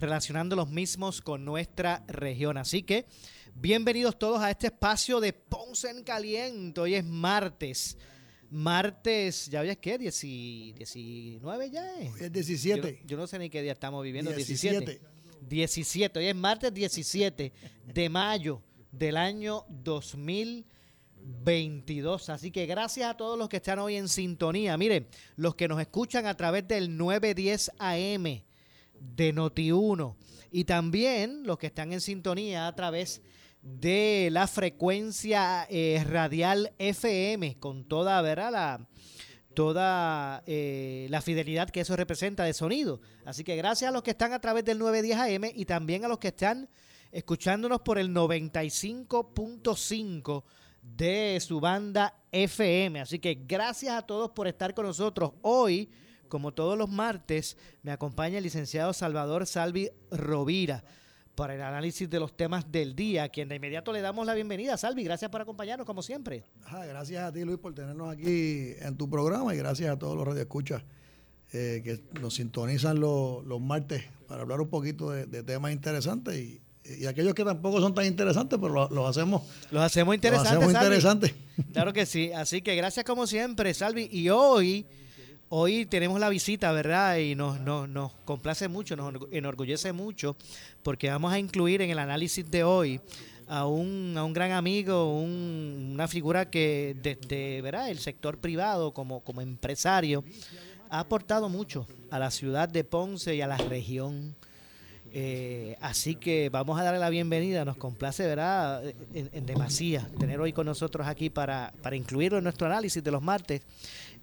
relacionando los mismos con nuestra región. Así que bienvenidos todos a este espacio de Ponce en Caliente. Hoy es martes. Martes, ¿ya ves qué? 19 ya es. Es 17. Yo, no sé ni qué día estamos viviendo. 17. 17. 17. Hoy es martes 17 de mayo del año 2022. Así que gracias a todos los que están hoy en sintonía. Miren, los que nos escuchan a través del 910 AM de Noti1 y también los que están en sintonía a través de la frecuencia eh, radial FM con toda, ¿verdad? La, toda eh, la fidelidad que eso representa de sonido. Así que gracias a los que están a través del 910 AM y también a los que están escuchándonos por el 95.5 de su banda FM. Así que gracias a todos por estar con nosotros. Hoy, como todos los martes, me acompaña el licenciado Salvador Salvi Rovira para el análisis de los temas del día, a quien de inmediato le damos la bienvenida. Salvi, gracias por acompañarnos como siempre. gracias a ti, Luis, por tenernos aquí en tu programa y gracias a todos los radioescuchas eh, que nos sintonizan los, martes para hablar un poquito de, de temas interesantes y, y aquellos que tampoco son tan interesantes, pero los, hacemos. Los hacemos interesantes. Claro que sí. Así que gracias como siempre, Salvi. Y hoy, hoy tenemos la visita, ¿verdad? Y nos, nos, nos complace mucho, nos enorgullece mucho, porque vamos a incluir en el análisis de hoy a un, a un gran amigo, una figura que desde ¿verdad? el sector privado como, como empresario ha aportado mucho a la ciudad de Ponce y a la región. Eh, así que vamos a darle la bienvenida, nos complace, ¿verdad? En, demasía tener hoy con nosotros aquí para, para incluirlo en nuestro análisis de los martes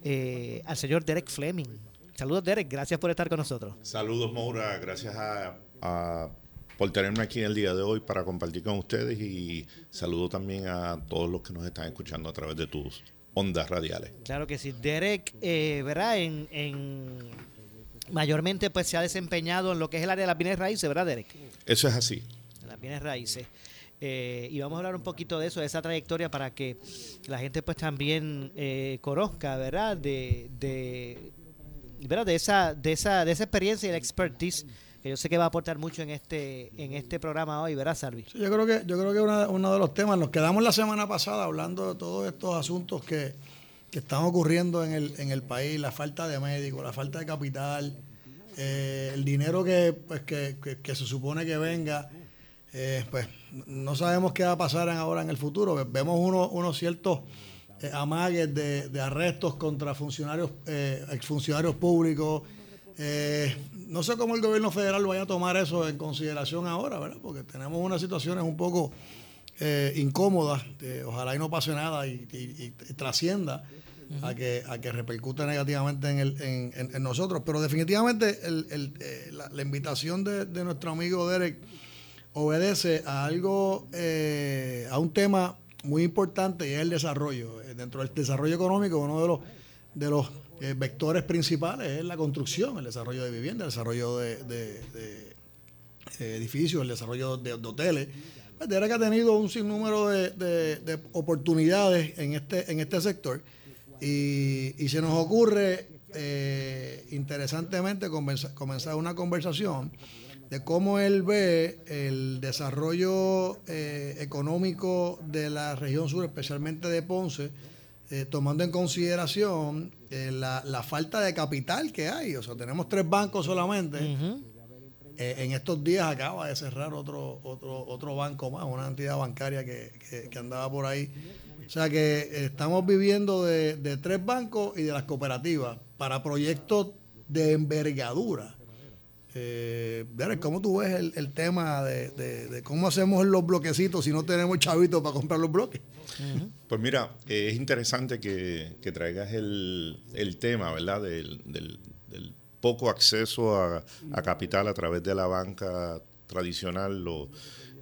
eh, al señor Derek Fleming. Saludos Derek, gracias por estar con nosotros. Saludos Maura, gracias a, por tenerme aquí en el día de hoy para compartir con ustedes y saludo también a todos los que nos están escuchando a través de tus ondas radiales. Claro que sí, Derek, eh, ¿verdad? en mayormente pues se ha desempeñado en lo que es el área de las bienes raíces, ¿verdad, Derek? Eso es así. las bienes raíces. Eh, y vamos a hablar un poquito de eso, de esa trayectoria para que la gente pues también eh, conozca, ¿verdad? De, de, ¿verdad? de esa, de esa, de esa experiencia y la expertise que yo sé que va a aportar mucho en este, en este programa hoy, ¿verdad, Salvi? yo creo que, yo creo que uno de los temas, nos quedamos la semana pasada hablando de todos estos asuntos que que están ocurriendo en el, en el país, la falta de médicos, la falta de capital, eh, el dinero que, pues, que, que, se supone que venga, eh, pues no sabemos qué va a pasar ahora en el futuro. Vemos unos ciertos eh, amagues de, de, arrestos contra funcionarios, exfuncionarios públicos. no sé cómo el gobierno federal vaya a tomar eso en consideración ahora, ¿verdad? Porque tenemos unas situaciones un poco incómodas. ojalá y no pase nada y, y trascienda a, que, a que repercute negativamente en, el, en, nosotros. Pero definitivamente eh, la, invitación de, nuestro amigo Derek obedece a algo, eh, a un tema muy importante y es el desarrollo. Eh, dentro del desarrollo económico, uno de los, de los vectores principales es la construcción, el desarrollo de vivienda, el desarrollo de, edificios, el desarrollo de, hoteles. Pues Derek ha tenido un sinnúmero de, oportunidades en este, en este sector y, se nos ocurre eh, interesantemente comenzar una conversación de cómo él ve el desarrollo eh, económico de la región sur, especialmente de Ponce, eh, tomando en consideración la, falta de capital que hay. O sea, tenemos tres bancos solamente Eh, en estos días acaba de cerrar otro, otro, otro banco más, una entidad bancaria que, andaba por ahí. O sea que estamos viviendo de, tres bancos y de las cooperativas para proyectos de envergadura. Eh, ¿Cómo tú ves el, tema de, cómo hacemos los bloquecitos si no tenemos chavitos para comprar los bloques? Pues mira, es interesante que, traigas el, tema, ¿verdad? del, poco acceso a, capital a través de la banca tradicional.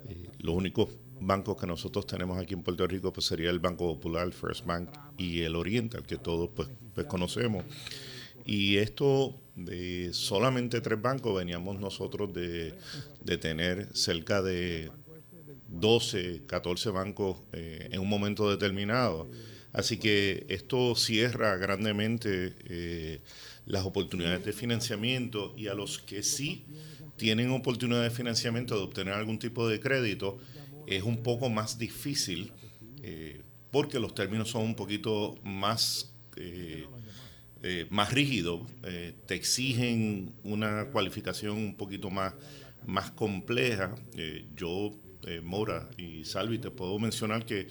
Eh, los únicos bancos que nosotros tenemos aquí en Puerto Rico pues sería el Banco Popular, el First Bank y el Oriental, que todos pues, pues conocemos. Y esto de solamente tres bancos, veníamos nosotros de, tener cerca de 12, 14 bancos eh, en un momento determinado. Así que esto cierra grandemente eh, las oportunidades de financiamiento y a los que sí tienen oportunidad de financiamiento de obtener algún tipo de crédito, es un poco más difícil eh, porque los términos son un poquito más, eh, más rígidos, te exigen una cualificación un poquito más, más compleja. yo, Mora y Salvi, te puedo mencionar que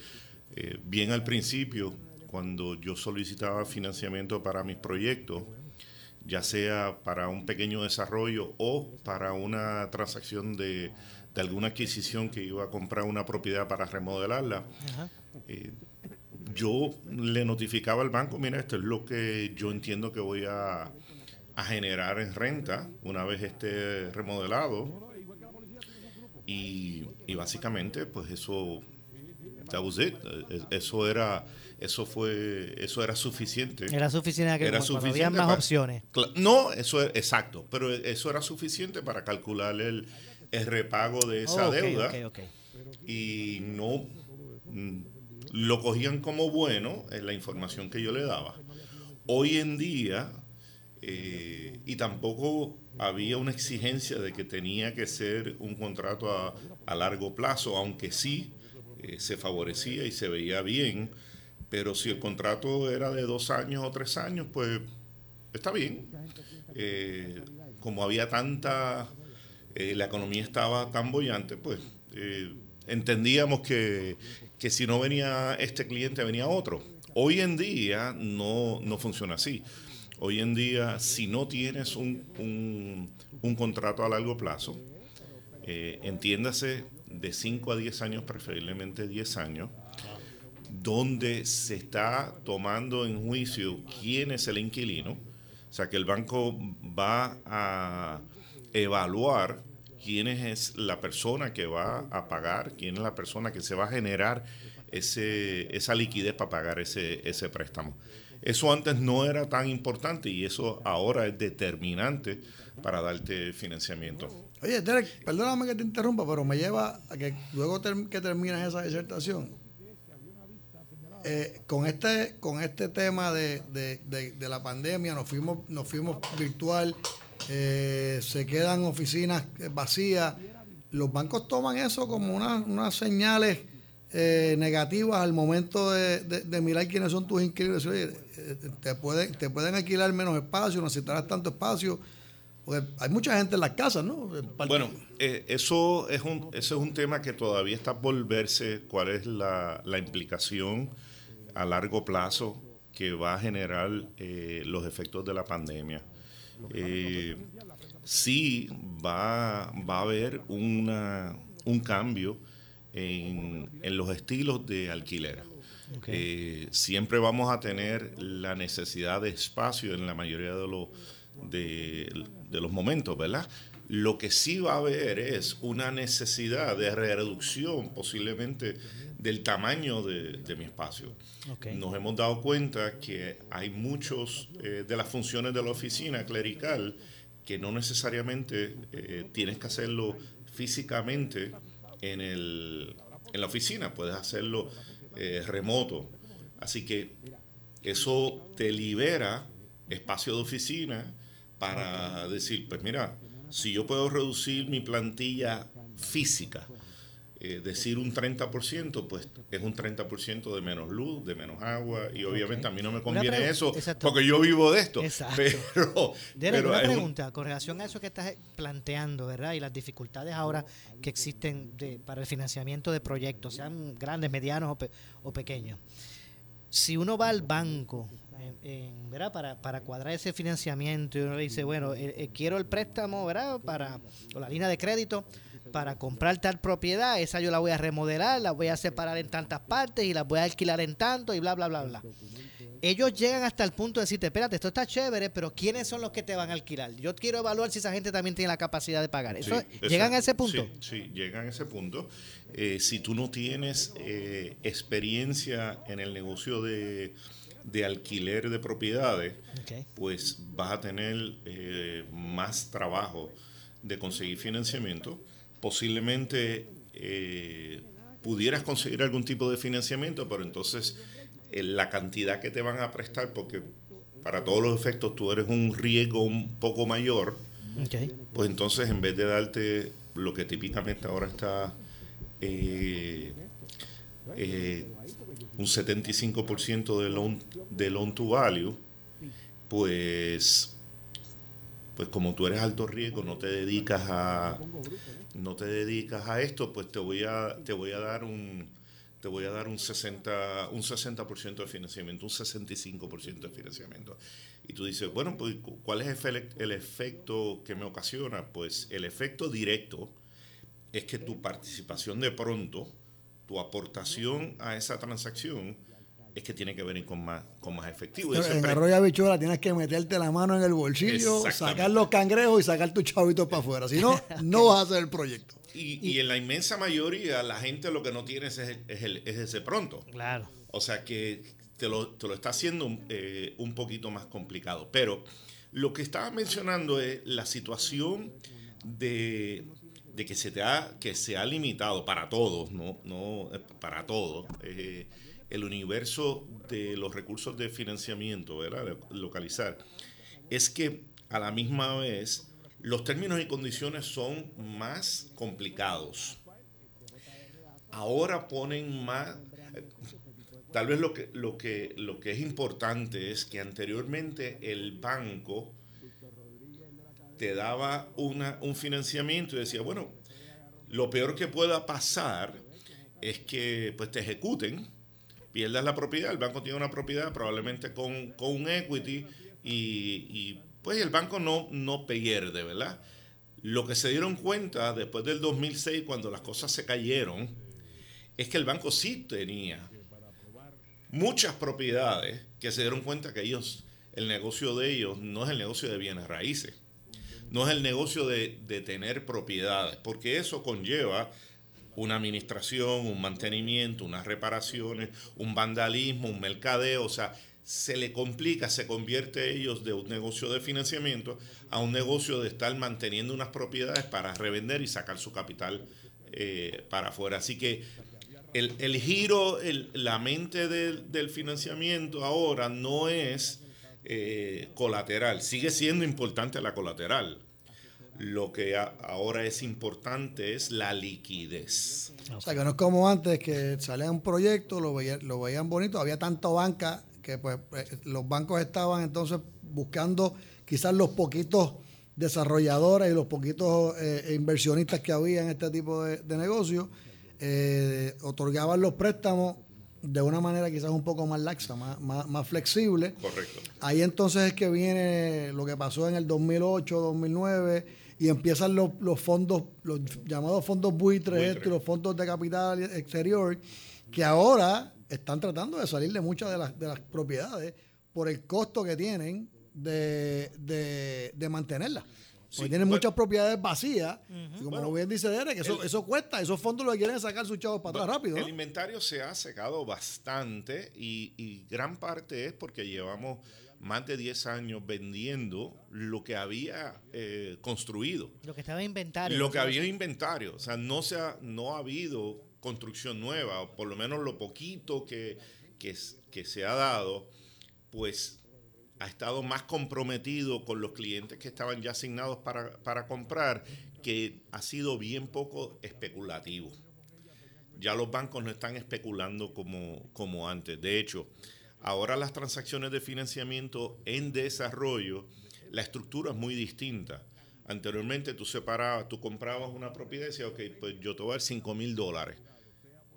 bien al principio, cuando yo solicitaba financiamiento para mis proyectos, ya sea para un pequeño desarrollo o para una transacción de, alguna adquisición que iba a comprar una propiedad para remodelarla. Yo le notificaba al banco, mira, esto es lo que yo entiendo que voy a, generar en renta una vez esté remodelado. Y, y básicamente, pues eso, that was it. Eh, eso era eso fue eso era suficiente. Era suficiente que era suficiente había más opciones. No, eso es exacto, pero eso era suficiente para calcular el, repago de esa deuda. y no mm, lo cogían como bueno en la información que yo le daba. Hoy en día, eh, y tampoco había una exigencia de que tenía que ser un contrato a, largo plazo, aunque sí eh, se favorecía y se veía bien pero si el contrato era de dos años o tres años, pues está bien. Eh, como había tanta, eh, la economía estaba tan bollante, pues eh, entendíamos que, si no venía este cliente, venía otro. Hoy en día no, funciona así. Hoy en día, si no tienes un, un contrato a largo plazo, entiéndase de 5 a 10 años, preferiblemente 10 años, donde se está tomando en juicio quién es el inquilino, o sea que el banco va a evaluar quién es la persona que va a pagar, quién es la persona que se va a generar ese, esa liquidez para pagar ese, ese préstamo. Eso antes no era tan importante y eso ahora es determinante para darte financiamiento. Oye, Derek, perdóname que te interrumpa, pero me lleva a que luego que terminas esa disertación, eh, con este con este tema de, la pandemia nos fuimos nos fuimos virtual eh, se quedan oficinas vacías los bancos toman eso como unas señales eh, negativas al momento de, mirar quiénes son tus inquilinos te pueden te pueden alquilar menos espacio necesitarás tanto espacio porque hay mucha gente en las casas, ¿no? Bueno, eso es un, es un tema que todavía está por verse cuál es la, la implicación a largo plazo que va a generar eh, los efectos de la pandemia. Eh, sí va, va, a haber una, un cambio en, los estilos de alquiler. Eh, siempre vamos a tener la necesidad de espacio en la mayoría de los, de, de los momentos, ¿verdad? Lo que sí va a haber es una necesidad de reducción posiblemente del tamaño de, mi espacio. Nos hemos dado cuenta que hay muchos eh, de las funciones de la oficina clerical que no necesariamente eh, tienes que hacerlo físicamente en, el, en la oficina, puedes hacerlo eh, remoto. Así que eso te libera espacio de oficina para decir, pues mira, si yo puedo reducir mi plantilla física eh, decir un 30%, pues es un 30% de menos luz, de menos agua, y obviamente a mí no me conviene eso, porque yo vivo de esto. Exacto. Pero, pero una pregunta, con relación a eso que estás planteando, ¿verdad? Y las dificultades ahora que existen para el financiamiento de proyectos, sean grandes, medianos o, pequeños. Si uno va al banco ¿verdad? Para, para cuadrar ese financiamiento y uno le dice, bueno, eh, eh, quiero el préstamo, ¿verdad? Para, o la línea de crédito para comprar tal propiedad, esa yo la voy a remodelar, la voy a separar en tantas partes y la voy a alquilar en tanto y bla, bla, bla, bla. Ellos llegan hasta el punto de decirte, espérate, esto está chévere, pero ¿quiénes son los que te van a alquilar? Yo quiero evaluar si esa gente también tiene la capacidad de pagar. Eso, ¿Llegan a ese punto? Sí, llegan a ese punto. Eh, si tú no tienes eh, experiencia en el negocio de, alquiler de propiedades, pues vas a tener eh, más trabajo de conseguir financiamiento. Posiblemente eh, pudieras conseguir algún tipo de financiamiento, pero entonces eh, la cantidad que te van a prestar, porque para todos los efectos tú eres un riesgo un poco mayor, pues entonces en vez de darte lo que típicamente ahora está eh, un 75% de loan, de loan to value, pues, pues como tú eres alto riesgo, no te dedicas a no te dedicas a esto, pues te voy a, te voy a dar un te voy a dar un 60, un 60% de financiamiento, un 65% de financiamiento. Y tú dices, bueno, pues ¿cuál es el efecto que me ocasiona? Pues el efecto directo es que tu participación de pronto, tu aportación a esa transacción, es que tiene que venir con más, con más efectivo. en arroyo bichuela tienes que meterte la mano en el bolsillo, sacar los cangrejos y sacar tus chavitos para afuera. Si no, no vas a hacer el proyecto. Y, en la inmensa mayoría, la gente lo que no tiene es, ese pronto. Claro. O sea que te lo, te lo está haciendo eh, un poquito más complicado. Pero lo que estaba mencionando es la situación de, que se te ha, que se ha limitado para todos, no, no eh, para todos. Eh, el universo de los recursos de financiamiento, ¿verdad? localizar, es que a la misma vez los términos y condiciones son más complicados. Ahora ponen más... Tal vez lo que, lo que, lo que es importante es que anteriormente el banco te daba un financiamiento y decía, bueno, lo peor que pueda pasar es que pues, te ejecuten pierdas la propiedad, el banco tiene una propiedad probablemente con, un equity y, pues el banco no, no pierde, ¿verdad? Lo que se dieron cuenta después del 2006, cuando las cosas se cayeron, es que el banco sí tenía muchas propiedades que se dieron cuenta que ellos, el negocio de ellos no es el negocio de bienes raíces, no es el negocio de, tener propiedades, porque eso conlleva una administración, un mantenimiento, unas reparaciones, un vandalismo, un mercadeo, o sea, se le complica, se convierte ellos de un negocio de financiamiento a un negocio de estar manteniendo unas propiedades para revender y sacar su capital eh, para afuera. Así que el, giro, la mente del, financiamiento ahora no es eh, colateral, sigue siendo importante la colateral, lo que ahora es importante es la liquidez. O sea, que no es como antes que salía un proyecto, lo, lo veían bonito, había tanta banca que pues eh, los bancos estaban entonces buscando quizás los poquitos desarrolladores y los poquitos eh, inversionistas que había en este tipo de, de negocios, eh, otorgaban los préstamos de una manera quizás un poco más laxa, más, más, flexible. Correcto. Ahí entonces es que viene lo que pasó en el 2008, 2009 y empiezan los, fondos, los llamados fondos buitres, los fondos de capital exterior, que ahora están tratando de salir de muchas de las, de las propiedades por el costo que tienen de, de, mantenerlas. Porque tienen muchas propiedades vacías. Y como lo bien dice Derek, eso, eso cuesta. Esos fondos lo que quieren sacar sus chavos para atrás rápido. El inventario se ha secado bastante y, y gran parte es porque llevamos más de 10 años vendiendo lo que había eh, construido. Lo que estaba en inventario. Lo que había en inventario. O sea, no, se ha, no ha habido construcción nueva, o por lo menos lo poquito que, que, se ha dado, pues ha estado más comprometido con los clientes que estaban ya asignados para, para comprar, que ha sido bien poco especulativo. ya los bancos no están especulando como, como antes. De hecho, ahora las transacciones de financiamiento en desarrollo, la estructura es muy distinta. Anteriormente tú separabas, tú comprabas una propiedad y decías, ok, pues yo te voy a dar 5 mil dólares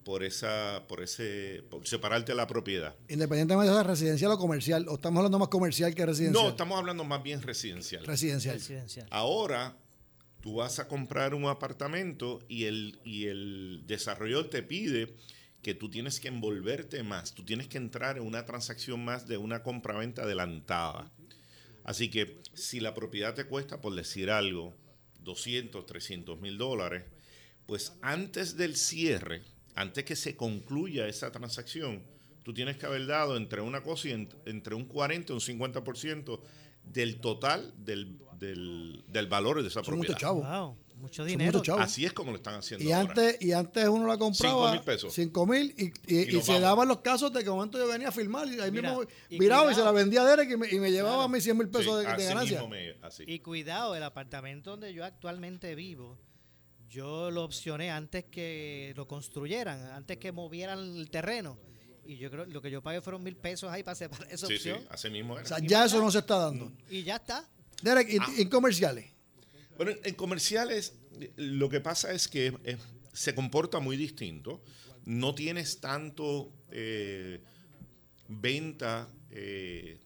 por esa, por ese, por separarte la propiedad. Independientemente de sea residencial o comercial, o estamos hablando más comercial que residencial. No, estamos hablando más bien residencial. Residencial. Residencial. Ahora tú vas a comprar un apartamento y el, y el desarrollador te pide que tú tienes que envolverte más, tú tienes que entrar en una transacción más de una compraventa adelantada. Así que si la propiedad te cuesta, por decir algo, 200, 300 mil dólares, pues antes del cierre, antes que se concluya esa transacción, tú tienes que haber dado entre una cosa y entre un 40 y un 50% del total del, del, valor de esa propiedad. Mucho chavo. Mucho dinero. Así es como lo están haciendo. Y antes, y antes uno la compraba. 5 mil pesos. 5 mil y, se daban los casos de que un momento yo venía a firmar y ahí mismo miraba y se la vendía a Derek y me, y me llevaba a mis 100 mil pesos de, ganancia. y cuidado, el apartamento donde yo actualmente vivo yo lo opcioné antes que lo construyeran, antes que movieran el terreno. Y yo creo lo que yo pagué fueron mil pesos ahí para separar esa opción. Sí, así mismo O sea, ya eso no se está dando. Y ya está. Derek, ¿y, ah. en comerciales? Bueno, en comerciales lo que pasa es que eh, se comporta muy distinto. No tienes tanto eh, venta eh,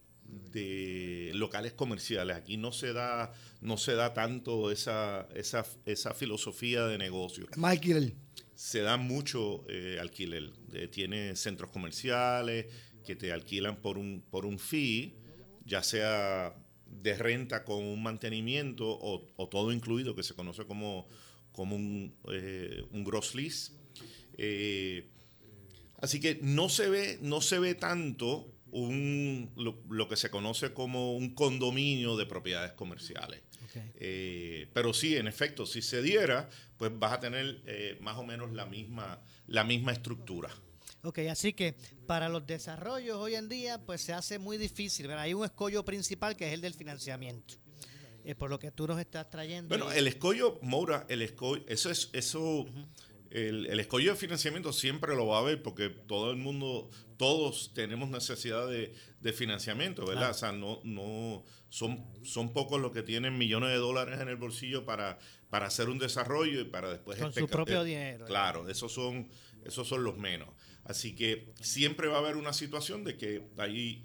de locales comerciales. Aquí no se da, no se da tanto esa, esa, esa filosofía de negocio. Más alquiler. Se da mucho alquiler. Tiene centros comerciales que te alquilan por un, por un fee, ya sea de renta con un mantenimiento o, todo incluido, que se conoce como, como un, eh, un gross lease. así que no se ve, no se ve tanto un, lo, que se conoce como un condominio de propiedades comerciales. Eh, pero sí, en efecto, si se diera, pues vas a tener eh, más o menos la misma, la misma estructura. Ok, así que para los desarrollos hoy en día, pues se hace muy difícil. Hay un escollo principal que es el del financiamiento. Eh, por lo que tú nos estás trayendo. Bueno, el escollo, Moura, el escollo, eso es, eso, el, el, escollo de financiamiento siempre lo va a haber porque todo el mundo, todos tenemos necesidad de, financiamiento, ¿verdad? O sea, no, no, son, son pocos los que tienen millones de dólares en el bolsillo para, para hacer un desarrollo y para después... Con su propio dinero. Claro, esos son, esos son los menos. Así que siempre va a haber una situación de que hay,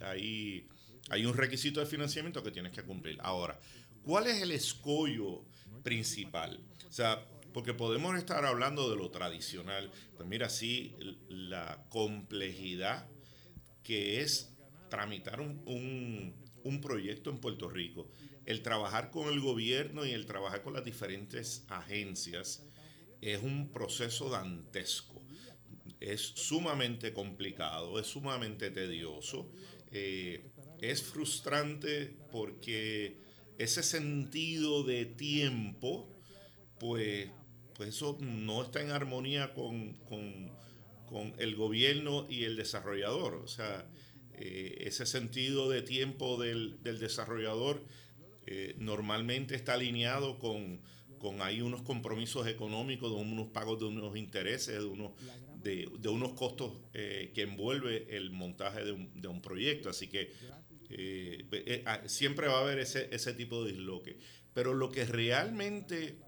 hay un requisito de financiamiento que tienes que cumplir. Ahora, ¿cuál es el escollo principal? O sea, porque podemos estar hablando de lo tradicional, pero mira, sí, la complejidad que es tramitar un, proyecto en Puerto Rico, el trabajar con el gobierno y el trabajar con las diferentes agencias es un proceso dantesco. Es sumamente complicado, es sumamente tedioso, eh, es frustrante porque ese sentido de tiempo, pues pues eso no está en armonía con, el gobierno y el desarrollador. O sea, eh, ese sentido de tiempo del, desarrollador eh, normalmente está alineado con, con ahí unos compromisos económicos, de unos pagos de unos intereses, de unos, de, unos costos eh, que envuelve el montaje de un, de un proyecto. Así que ah, siempre va a haber ese, ese tipo de disloque. Pero lo que realmente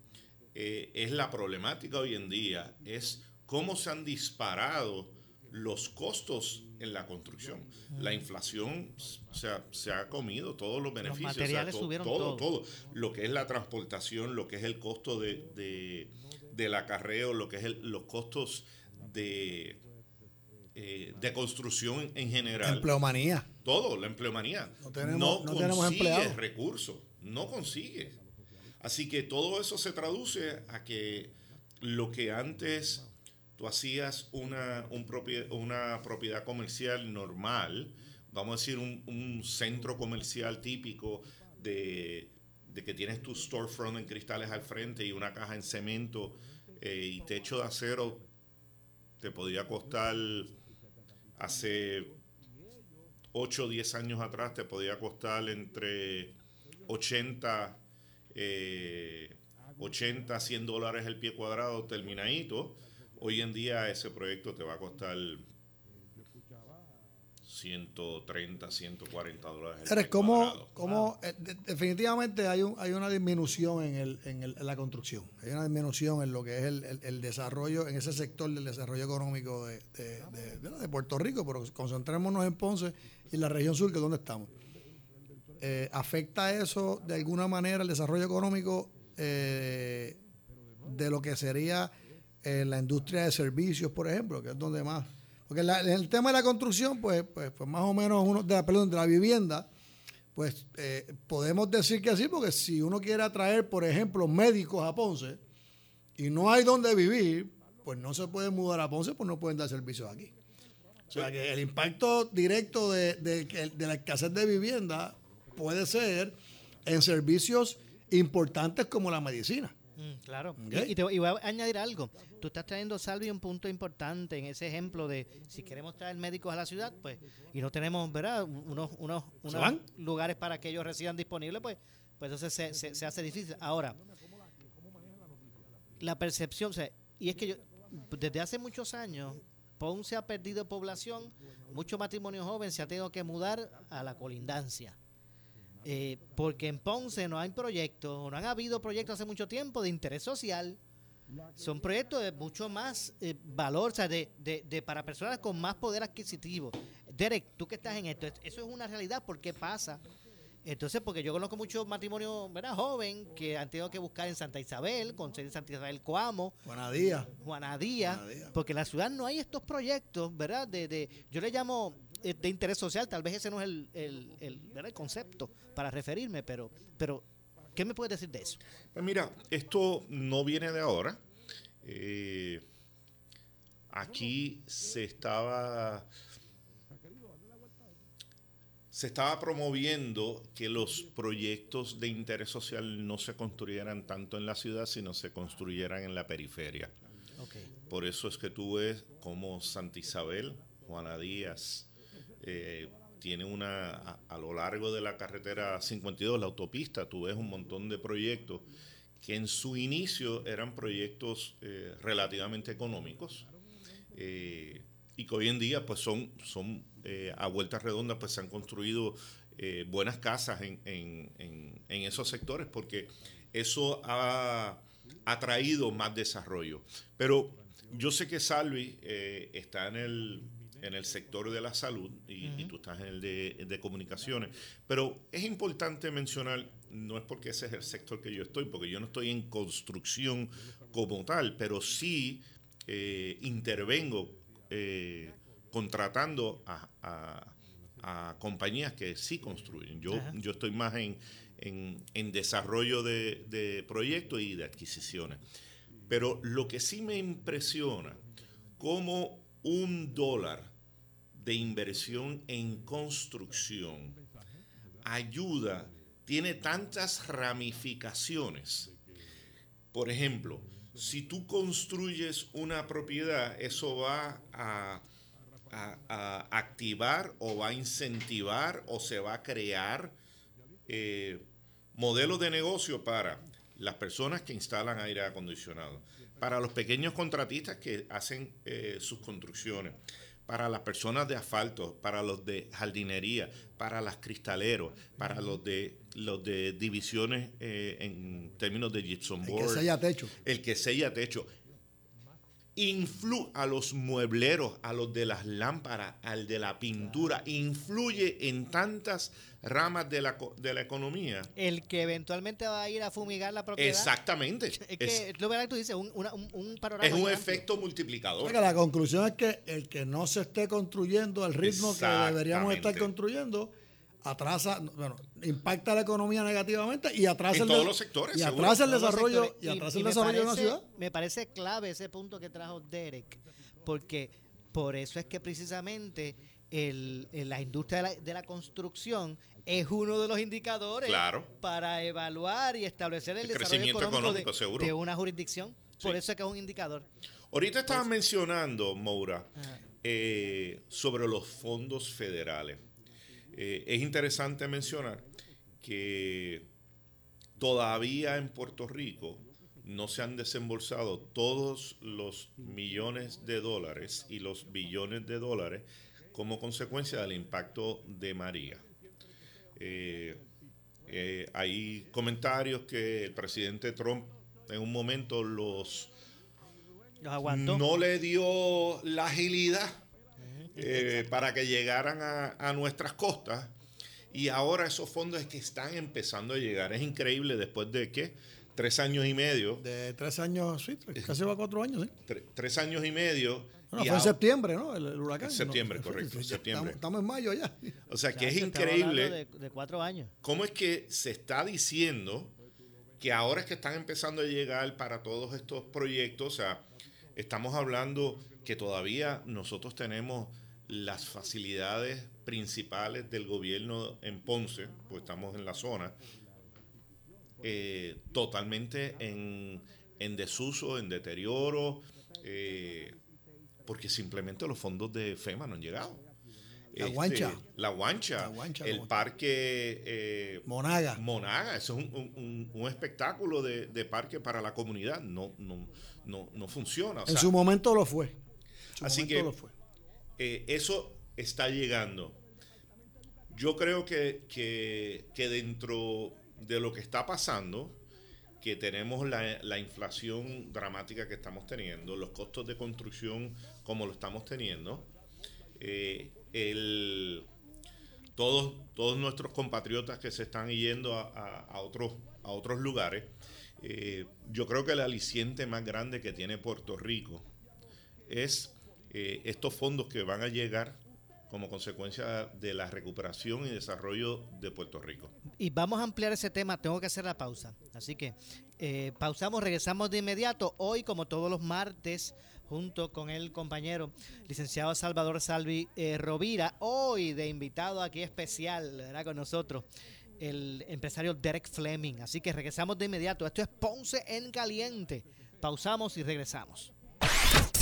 eh, es la problemática hoy en día, es cómo se han disparado los costos en la construcción. La inflación se ha comido todos los beneficios. Los materiales subieron todo, todo, Lo que es la transportación, lo que es el costo de, de, del acarreo, lo que es los costos de, eh, de construcción en general. Empleomanía. Todo, la empleomanía. No, tenemos, no, consigue recursos, no consigue. Así que todo eso se traduce a que lo que antes tú hacías una, una propiedad comercial normal, vamos a decir un, centro comercial típico de, que tienes tu storefront en cristales al frente y una caja en cemento eh, y techo de acero, te podía costar hace 8 o 10 años atrás, te podía costar entre 80 80, eh, 100 dólares el pie cuadrado terminadito. Hoy en día ese proyecto te va a costar 130, 140 dólares. Eres como, como eh, definitivamente hay, un, hay una disminución en, el, en, la construcción, hay una disminución en lo que es el, el, desarrollo, en ese sector del desarrollo económico de, de, Puerto Rico, pero concentrémonos en Ponce y en la región sur, que es donde estamos. Eh, ¿Afecta eso de alguna manera el desarrollo económico eh, de lo que sería la industria de servicios, por ejemplo, que es donde más porque en el tema de la construcción, pues, pues, pues más o menos uno, de la, perdón, de la vivienda, pues eh, podemos decir que así, porque si uno quiere atraer, por ejemplo, médicos a Ponce y no hay donde vivir, pues no se puede mudar a Ponce, pues no pueden dar servicios aquí. O sea que el impacto directo de, de la escasez de vivienda puede ser en servicios importantes como la medicina. Mm, claro. Y, te, voy a añadir algo. Tú estás trayendo, Salvi, un punto importante en ese ejemplo de si queremos traer médicos a la ciudad, pues, y no tenemos, ¿verdad? Unos, unos, unos lugares para que ellos residan disponibles, pues, pues entonces se, se, hace difícil. Ahora, la percepción, o sea, y es que yo, desde hace muchos años, Ponce ha perdido población, mucho matrimonio joven se ha tenido que mudar a la colindancia. Eh, porque en Ponce no hay proyectos, no han habido proyectos hace mucho tiempo de interés social. Son proyectos de mucho más eh, valor, o sea, de, de, para personas con más poder adquisitivo. Derek, tú que estás en esto, eso es una realidad, ¿por qué pasa? Entonces, porque yo conozco muchos matrimonios ¿verdad? joven que han tenido que buscar en Santa Isabel, con en Santa Isabel Coamo. Juanadía. Juanadía. Porque en la ciudad no hay estos proyectos, ¿verdad? De, de, yo le llamo de interés social, tal vez ese no es el, el, el, concepto para referirme, pero, pero ¿qué me puedes decir de eso? Pues mira, esto no viene de ahora. Eh, aquí se estaba se estaba promoviendo que los proyectos de interés social no se construyeran tanto en la ciudad, sino se construyeran en la periferia. Por eso es que tú ves como Santa Isabel, Juana Díaz, eh, tiene una, a, lo largo de la carretera 52, la autopista, tú ves un montón de proyectos que en su inicio eran proyectos eh, relativamente económicos. Eh, y que hoy en día pues son, son a vueltas redondas pues se han construido buenas casas en, en, en, esos sectores porque eso ha, ha, traído más desarrollo. Pero yo sé que Salvi eh, está en el, en el sector de la salud y, tú estás en el de, de, comunicaciones, pero es importante mencionar, no es porque ese es el sector que yo estoy, porque yo no estoy en construcción como tal, pero sí intervengo eh, contratando a, compañías que sí construyen. Yo, yo estoy más en, en, desarrollo de, proyectos y de adquisiciones. Pero lo que sí me impresiona, como un dólar de inversión en construcción ayuda, tiene tantas ramificaciones. Por ejemplo, si tú construyes una propiedad, eso va a, activar o va a incentivar o se va a crear eh, modelos de negocio para las personas que instalan aire acondicionado, para los pequeños contratistas que hacen eh, sus construcciones, para las personas de asfalto, para los de jardinería, para las cristaleros, para los de los de divisiones eh, en términos de gypsum board. El que sella techo. El que sella techo. Influ a los muebleros, a los de las lámparas, al de la pintura, influye en tantas ramas de la, de la economía. El que eventualmente va a ir a fumigar la propiedad. Exactamente. Es que lo verdad que tú dices, un, un, panorama. Es un efecto multiplicador. la conclusión es que el que no se esté construyendo al ritmo que deberíamos estar construyendo atrasa, bueno, impacta la economía negativamente y atrasa, el, todos los sectores, y atrasa el desarrollo y, atrasa el desarrollo de una ciudad. Me parece clave ese punto que trajo Derek, porque por eso es que precisamente el, la industria de la, construcción es uno de los indicadores para evaluar y establecer el, desarrollo económico, de, una jurisdicción. Por eso es que es un indicador. Ahorita estabas mencionando, Moura, eh, sobre los fondos federales. Eh, es interesante mencionar que todavía en Puerto Rico no se han desembolsado todos los millones de dólares y los billones de dólares como consecuencia del impacto de María. Eh, eh, hay comentarios que el presidente Trump en un momento los, no le dio la agilidad eh, para que llegaran a, a, nuestras costas y ahora esos fondos es que están empezando a llegar. Es increíble después de que tres años y medio. De tres años, sí, casi va cuatro años, sí. Tres, años y medio. No, fue en septiembre, ¿no? El, huracán. Septiembre, correcto. septiembre. Estamos, en mayo ya. O sea, que es increíble. De, cuatro años. ¿Cómo es que se está diciendo que ahora es que están empezando a llegar para todos estos proyectos? O sea, estamos hablando que todavía nosotros tenemos las facilidades principales del gobierno en Ponce, pues estamos en la zona, eh, totalmente en, desuso, en deterioro, eh, porque simplemente los fondos de FEMA no han llegado. La este, guancha. La guancha. el parque eh, Monaga. Monaga. Eso es un, espectáculo de, parque para la comunidad. No, no, no, no funciona. en su momento lo fue. así que eso está llegando. Yo creo que, que, que dentro de lo que está pasando, que tenemos la, inflación dramática que estamos teniendo, los costos de construcción como lo estamos teniendo, eh, todos, todos nuestros compatriotas que se están yendo a, otros, a otros lugares, eh, yo creo que el aliciente más grande que tiene Puerto Rico es eh, estos fondos que van a llegar como consecuencia de la recuperación y desarrollo de Puerto Rico. Y vamos a ampliar ese tema, tengo que hacer la pausa. Así que eh, pausamos, regresamos de inmediato. Hoy, como todos los martes, junto con el compañero licenciado Salvador Salvi eh, Rovira, hoy de invitado aquí especial, ¿verdad? Con nosotros el empresario Derek Fleming. Así que regresamos de inmediato. Esto es Ponce en Caliente. Pausamos y regresamos.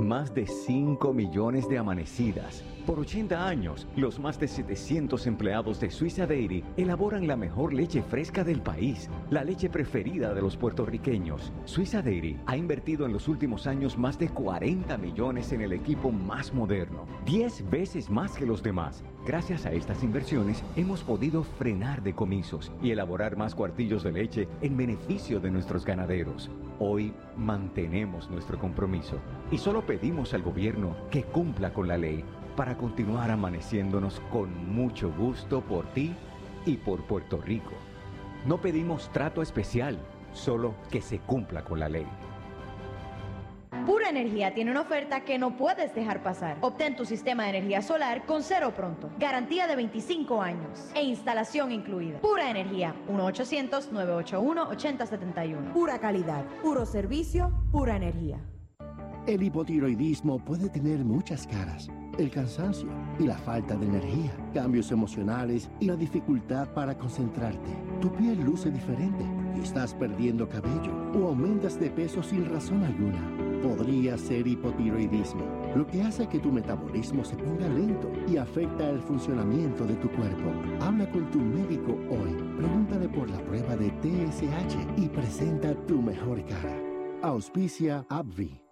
Más de 5 millones de amanecidas. Por 80 años, los más de 700 empleados de Suiza Dairy elaboran la mejor leche fresca del país, la leche preferida de los puertorriqueños. Suiza Dairy ha invertido en los últimos años más de 40 millones en el equipo más moderno, 10 veces más que los demás. Gracias a estas inversiones hemos podido frenar decomisos y elaborar más cuartillos de leche en beneficio de nuestros ganaderos. Hoy mantenemos nuestro compromiso y solo pedimos al gobierno que cumpla con la ley para continuar amaneciéndonos con mucho gusto por ti y por Puerto Rico. No pedimos trato especial, solo que se cumpla con la ley. Pura Energía tiene una oferta que no puedes dejar pasar. Obtén tu sistema de energía solar con cero pronto. Garantía de 25 años e instalación incluida. Pura Energía, 1-800-981-8071. Pura calidad, puro servicio, pura energía. El hipotiroidismo puede tener muchas caras. El cansancio y la falta de energía, cambios emocionales y la dificultad para concentrarte. Tu piel luce diferente y estás perdiendo cabello o aumentas de peso sin razón alguna podría ser hipotiroidismo, lo que hace que tu metabolismo se ponga lento y afecta el funcionamiento de tu cuerpo. Habla con tu médico hoy, pregúntale por la prueba de TSH y presenta tu mejor cara. Auspicia AbbVie.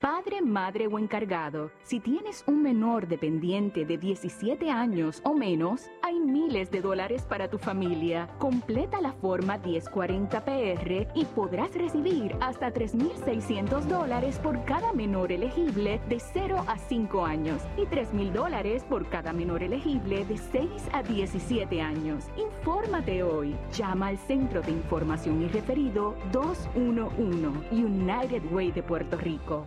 Padre, madre o encargado, si tienes un menor dependiente de 17 años o menos, hay miles de dólares para tu familia. Completa la forma 1040PR y podrás recibir hasta 3.600 dólares por cada menor elegible de 0 a 5 años y 3.000 dólares por cada menor elegible de 6 a 17 años. Infórmate hoy. Llama al Centro de Información y Referido 211 United Way de Puerto Rico.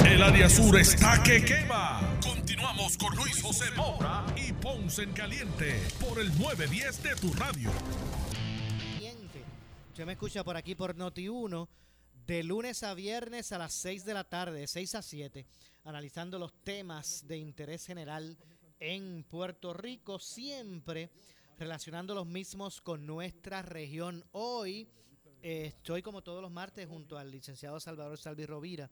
El área sur está que quema. Continuamos con Luis José Moura y Ponce en Caliente por el 910 de tu radio. Usted me escucha por aquí por Noti1 de lunes a viernes a las 6 de la tarde, de 6 a 7, analizando los temas de interés general en Puerto Rico, siempre relacionando los mismos con nuestra región. Hoy eh, estoy como todos los martes junto al licenciado Salvador Salvi Rovira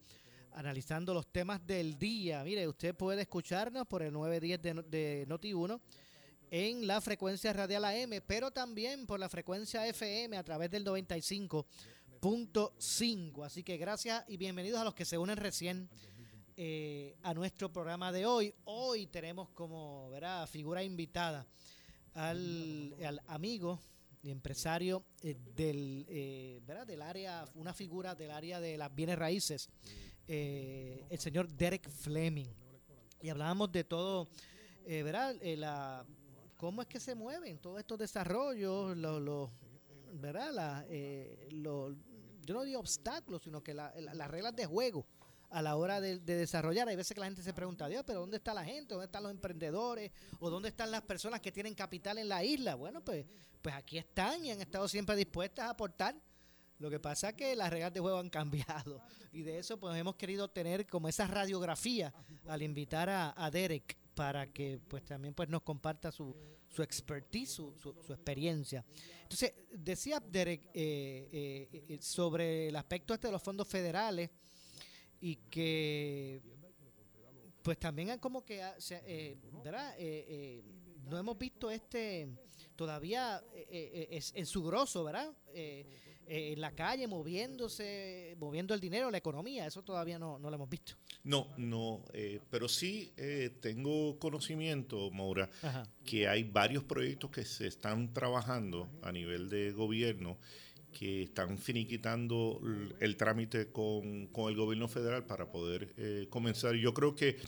analizando los temas del día. Mire, usted puede escucharnos por el 910 de, de Noti1 en la frecuencia radial AM, pero también por la frecuencia FM a través del 95.5. Así que gracias y bienvenidos a los que se unen recién eh, a nuestro programa de hoy. Hoy tenemos como ¿verdad? figura invitada al, amigo y empresario eh, del, eh, ¿verdad? del área, una figura del área de las bienes raíces eh, el señor Derek Fleming. Y hablábamos de todo, eh, ¿verdad? Eh, la, cómo es que se mueven todos estos desarrollos, los, ¿verdad? La, eh, yo no digo obstáculos, sino que las reglas de juego a la hora de, desarrollar. Hay veces que la gente se pregunta, Dios, pero ¿dónde está la gente? ¿Dónde están los emprendedores? ¿O dónde están las personas que tienen capital en la isla? Bueno, pues, pues aquí están y han estado siempre dispuestas a aportar lo que pasa es que las reglas de juego han cambiado y de eso pues hemos querido tener como esa radiografía al invitar a, Derek para que pues también pues nos comparta su, su expertise, su, su, experiencia. Entonces, decía Derek eh, eh, eh, sobre el aspecto este de los fondos federales y que pues también como que ¿verdad? no hemos visto este todavía es en su grosso, ¿verdad? Eh, en la calle moviéndose, moviendo el dinero, la economía. Eso todavía no, no lo hemos visto. No, no, eh, pero sí eh, tengo conocimiento, Maura, que hay varios proyectos que se están trabajando a nivel de gobierno que están finiquitando el, trámite con, con, el gobierno federal para poder comenzar. Yo creo que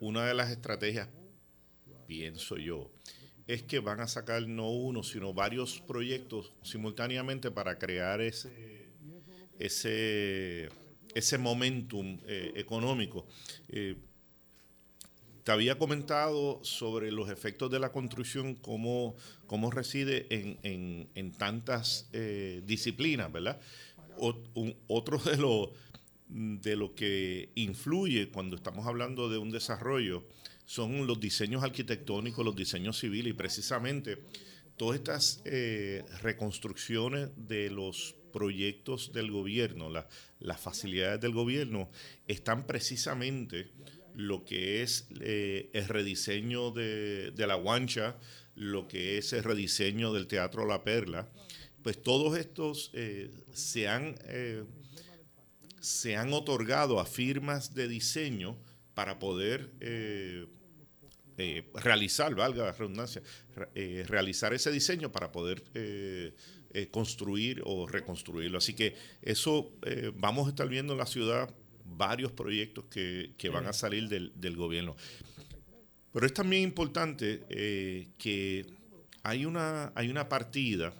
una de las estrategias, pienso yo, es que van a sacar no uno, sino varios proyectos simultáneamente para crear ese, ese, ese momentum eh, económico. Eh, te había comentado sobre los efectos de la construcción, cómo, cómo reside en, tantas eh, disciplinas, ¿verdad? otro de los de lo que influye cuando estamos hablando de un desarrollo son los diseños arquitectónicos, los diseños civiles y precisamente todas estas eh, reconstrucciones de los proyectos del gobierno, las facilidades del gobierno, están precisamente lo que es eh, el rediseño de, la guancha, lo que es el rediseño del Teatro La Perla, pues todos estos eh, se, han, se han otorgado a firmas de diseño para poder eh, realizar, valga la redundancia, eh, realizar ese diseño para poder eh, construir o reconstruirlo. Así que eso vamos a estar viendo en la ciudad varios proyectos que, van a salir del, del, gobierno. Pero es también importante que hay una, hay una partida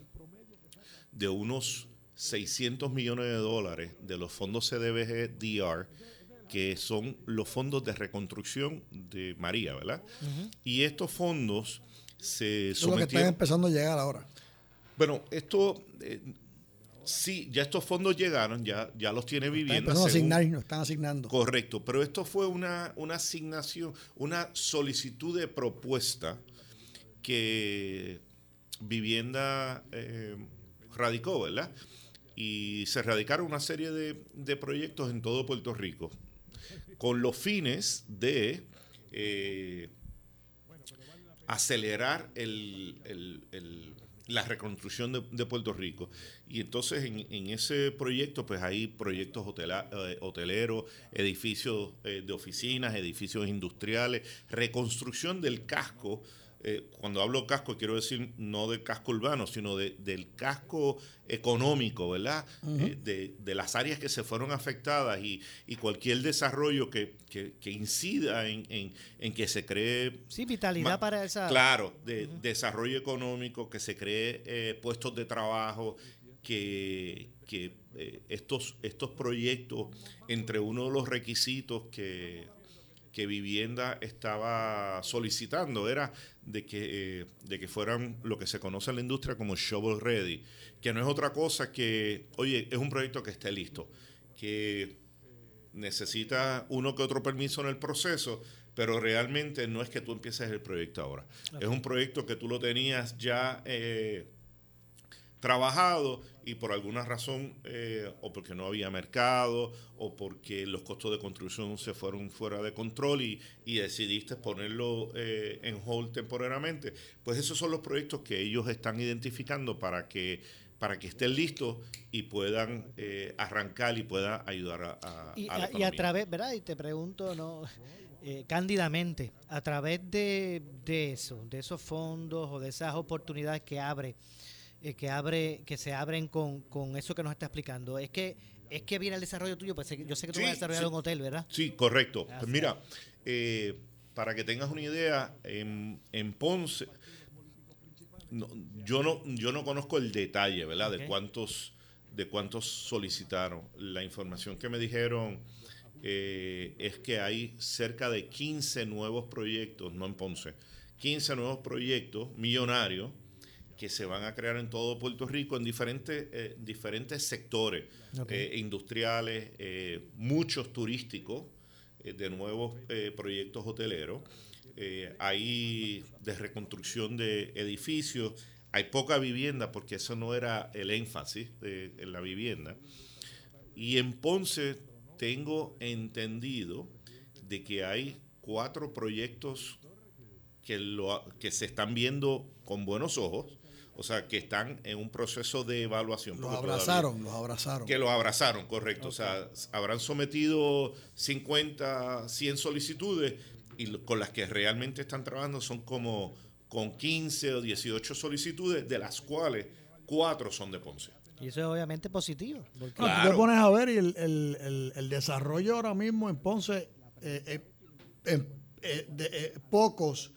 de unos 600 millones de dólares de los fondos CDBG DR que son los fondos de reconstrucción de María, ¿verdad? Y estos fondos se sometieron... lo que están empezando a llegar ahora. Bueno, esto... Eh, sí, ya estos fondos llegaron, ya, ya los tiene vivienda. Están, asignar, no están asignando. Correcto, pero esto fue una, una asignación, una solicitud de propuesta que Vivienda eh, radicó, ¿verdad? Y se radicaron una serie de, de proyectos en todo Puerto Rico con los fines de eh, acelerar la reconstrucción de, Puerto Rico. Y entonces en, ese proyecto, pues hay proyectos eh, hoteleros, edificios eh, de oficinas, edificios industriales, reconstrucción del casco eh, cuando hablo casco quiero decir no del casco urbano, sino del casco económico, ¿verdad? Eh, de, las áreas que se fueron afectadas y, cualquier desarrollo que, incida en, que se cree... Sí, vitalidad para esa... Claro, de desarrollo económico, que se cree eh, puestos de trabajo, que, estos, estos proyectos, entre uno de los requisitos que que Vivienda estaba solicitando era de que, eh, de que fueran lo que se conoce en la industria como shovel ready, que no es otra cosa que, oye, es un proyecto que esté listo, que necesita uno que otro permiso en el proceso, pero realmente no es que tú empieces el proyecto ahora. Es un proyecto que tú lo tenías ya eh, trabajado y por alguna razón, eh, o porque no había mercado, o porque los costos de construcción se fueron fuera de control y, decidiste ponerlo eh, en hold temporariamente, pues esos son los proyectos que ellos están identificando para que para que estén listos y puedan eh, arrancar y puedan ayudar a, y, a, través, ¿verdad? Y te pregunto, ¿no? cándidamente, a través de, de eso, de esos fondos o de esas oportunidades que abre eh, que abre que se abren con, con, eso que nos está explicando. Es que es que viene el desarrollo tuyo, pues yo sé que tú vas a desarrollar un hotel, ¿verdad? Sí, correcto. Pues mira, eh, para que tengas una idea, en, en Ponce, yo no yo no conozco el detalle, ¿verdad? De cuántos de cuántos solicitaron. La información que me dijeron eh, es que hay cerca de 15 nuevos proyectos, no en Ponce, 15 nuevos proyectos millonarios que se van a crear en todo Puerto Rico en diferentes, eh, diferentes sectores eh, industriales, eh, muchos turísticos, de nuevos proyectos hoteleros. hay de reconstrucción de edificios, hay poca vivienda porque eso no era el énfasis en la vivienda. Y en Ponce tengo entendido de que hay cuatro proyectos que, lo, que se están viendo con buenos ojos o sea, que están en un proceso de evaluación. Los abrazaron, los abrazaron. Que los abrazaron, correcto. O sea, habrán sometido 50, 100 solicitudes y con las que realmente están trabajando son como con 15 o 18 solicitudes, de las cuales cuatro son de Ponce. Y eso es obviamente positivo. Porque... Claro. te pones a ver y el, desarrollo ahora mismo en Ponce, eh, eh, eh, pocos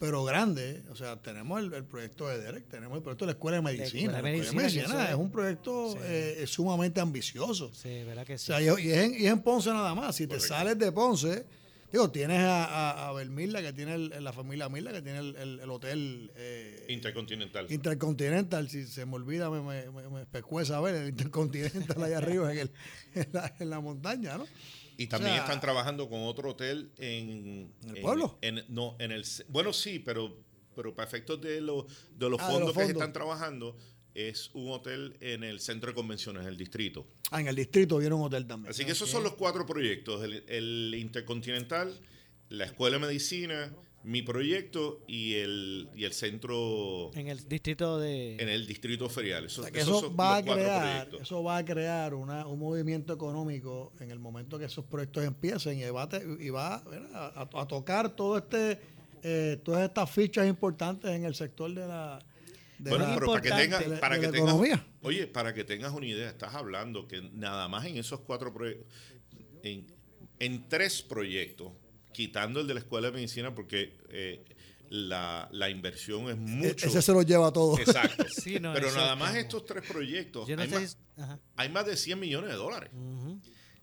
pero grande. O sea, tenemos el, proyecto de Derek, tenemos el proyecto de la Escuela de Medicina. La medicina, es un proyecto eh, sumamente ambicioso. Sí, verdad que sí. O sea, y, es en, Ponce nada más. Si te sales de Ponce, Digo, tienes a, a, que tiene la familia Mirla, que tiene el, hotel... Eh, Intercontinental. Intercontinental, si se me olvida, me, me, me, ver el Intercontinental allá arriba en, en, la, montaña, ¿no? Y también están trabajando con otro hotel en... ¿En el pueblo? no, en el... Bueno, sí, pero, pero para efectos de, lo, de los, fondos que están trabajando es un hotel en el centro de convenciones, en el distrito. Ah, en el distrito viene un hotel también. Así que esos son los cuatro proyectos, el, Intercontinental, la Escuela de Medicina, mi proyecto y el, y el centro... En el distrito de... En el distrito ferial. Eso, va a crear, eso va a crear una, un movimiento económico en el momento que esos proyectos empiecen y va, y va a, tocar todo este, eh, todas estas fichas importantes en el sector de la bueno, pero para que tengas, para que tengas, oye, para que tengas una idea, estás hablando que nada más en esos cuatro proyectos, en, tres proyectos, quitando el de la escuela de medicina, porque eh, la, inversión es e-, mucho. Ese se lo lleva todo. Exacto. pero nada más estos tres proyectos, hay, más, de 100 millones de dólares.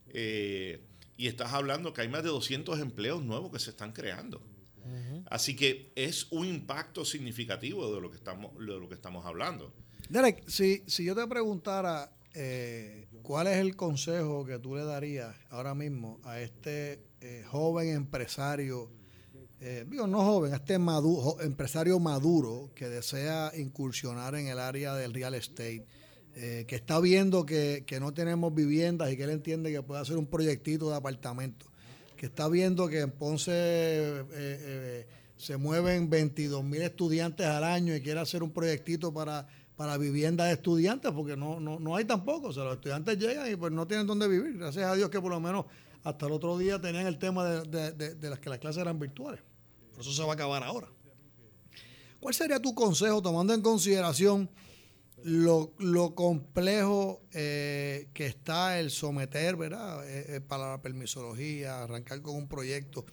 Eh, y estás hablando que hay más de 200 empleos nuevos que se están creando. Así que es un impacto significativo de lo que estamos, de lo que estamos hablando. Derek, si, si yo te preguntara eh, cuál es el consejo que tú le darías ahora mismo a este eh, joven empresario, eh, digo no joven, a este empresario maduro que desea incursionar en el área del real estate, que está viendo que, que no tenemos viviendas y que él entiende que puede hacer un proyectito de apartamento que está viendo que en Ponce eh, eh, se mueven 22 mil estudiantes al año y quiere hacer un proyectito para, para vivienda de estudiantes, porque no, no, no hay tampoco. O sea, los estudiantes llegan y pues no tienen dónde vivir. Gracias a Dios que por lo menos hasta el otro día tenían el tema de, de las que las clases eran virtuales. Por eso se va a acabar ahora. ¿Cuál sería tu consejo tomando en consideración lo, lo complejo eh, que está el someter, ¿verdad? Eh, eh, para la permisología, arrancar con un proyecto,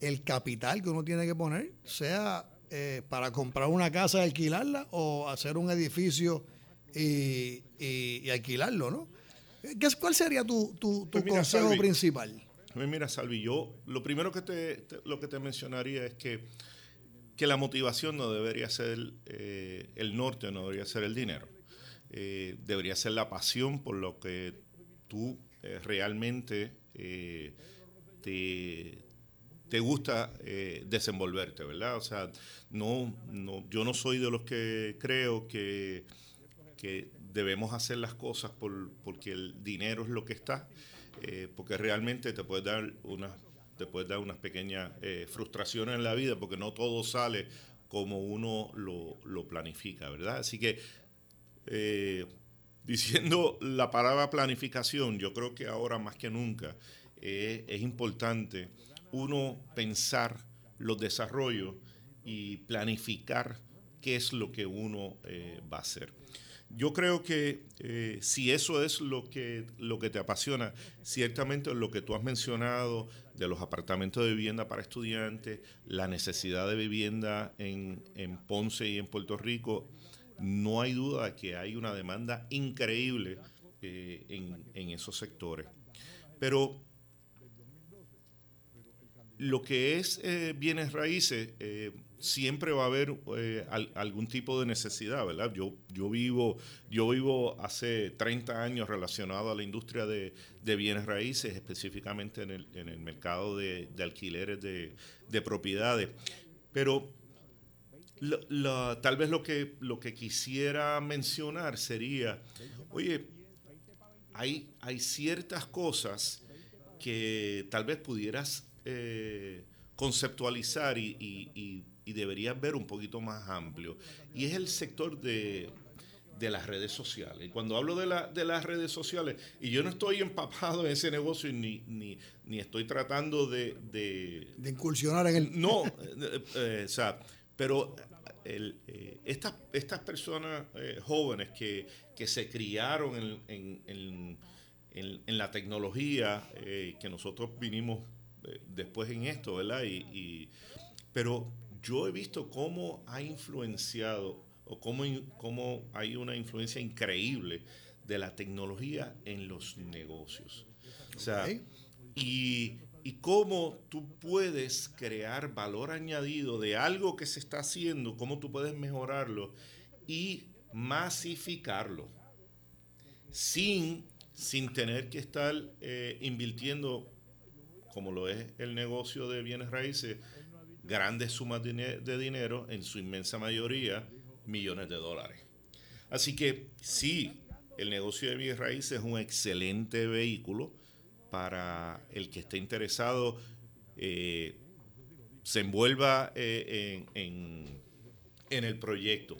el capital que uno tiene que poner, sea para comprar una casa y alquilarla o hacer un edificio y, y, alquilarlo, ¿no? ¿Qué, ¿Cuál sería tu, tu, tu pues consejo principal? Mira, Salvi, yo lo primero que te, lo que te mencionaría es que que la motivación no debería ser eh, el norte, no debería ser el dinero. Eh, debería ser la pasión por lo que tú eh, realmente te, te, gusta desenvolverte, ¿verdad? O sea, no, no, yo no soy de los que creo que, que debemos hacer las cosas por, porque el dinero es lo que está, porque realmente te puede dar unas te puedes dar unas pequeñas eh, frustraciones en la vida porque no todo sale como uno lo, planifica, ¿verdad? Así que eh, diciendo la palabra planificación, yo creo que ahora más que nunca eh, es importante uno pensar los desarrollos y planificar qué es lo que uno va a hacer. Yo creo que si eso es lo que, lo que te apasiona, ciertamente lo que tú has mencionado de los apartamentos de vivienda para estudiantes, la necesidad de vivienda en, Ponce y en Puerto Rico, no hay duda de que hay una demanda increíble eh, en, esos sectores. Pero lo que es eh, bienes raíces, eh, siempre va a haber eh, algún tipo de necesidad, ¿verdad? Yo, yo, vivo, yo vivo hace 30 años relacionado a la industria de, bienes raíces, específicamente en el, en el mercado de, alquileres de, propiedades. Pero tal vez lo que, lo que quisiera mencionar sería, oye, hay, hay ciertas cosas que tal vez pudieras eh, conceptualizar y y deberías ver un poquito más amplio. Y es el sector de, las redes sociales. Y cuando hablo de, la, de las redes sociales, y yo no estoy empapado en ese negocio ni, ni, ni estoy tratando de, de, incursionar en el... No, eh, eh, o sea, pero el, eh, estas, estas personas jóvenes que, que, se criaron en, en, en, la tecnología, que nosotros vinimos después en esto, ¿verdad? Y, y, pero yo he visto cómo ha influenciado o cómo, cómo hay una influencia increíble de la tecnología en los negocios. O sea, y y cómo tú puedes crear valor añadido de algo que se está haciendo, cómo tú puedes mejorarlo y masificarlo sin, sin tener que estar eh, invirtiendo, como lo es el negocio de bienes raíces, grandes sumas de, dinero, en su inmensa mayoría millones de dólares. Así que sí, el negocio de bienes raíces es un excelente vehículo para el que esté interesado, eh, se envuelva eh, en, en, el proyecto.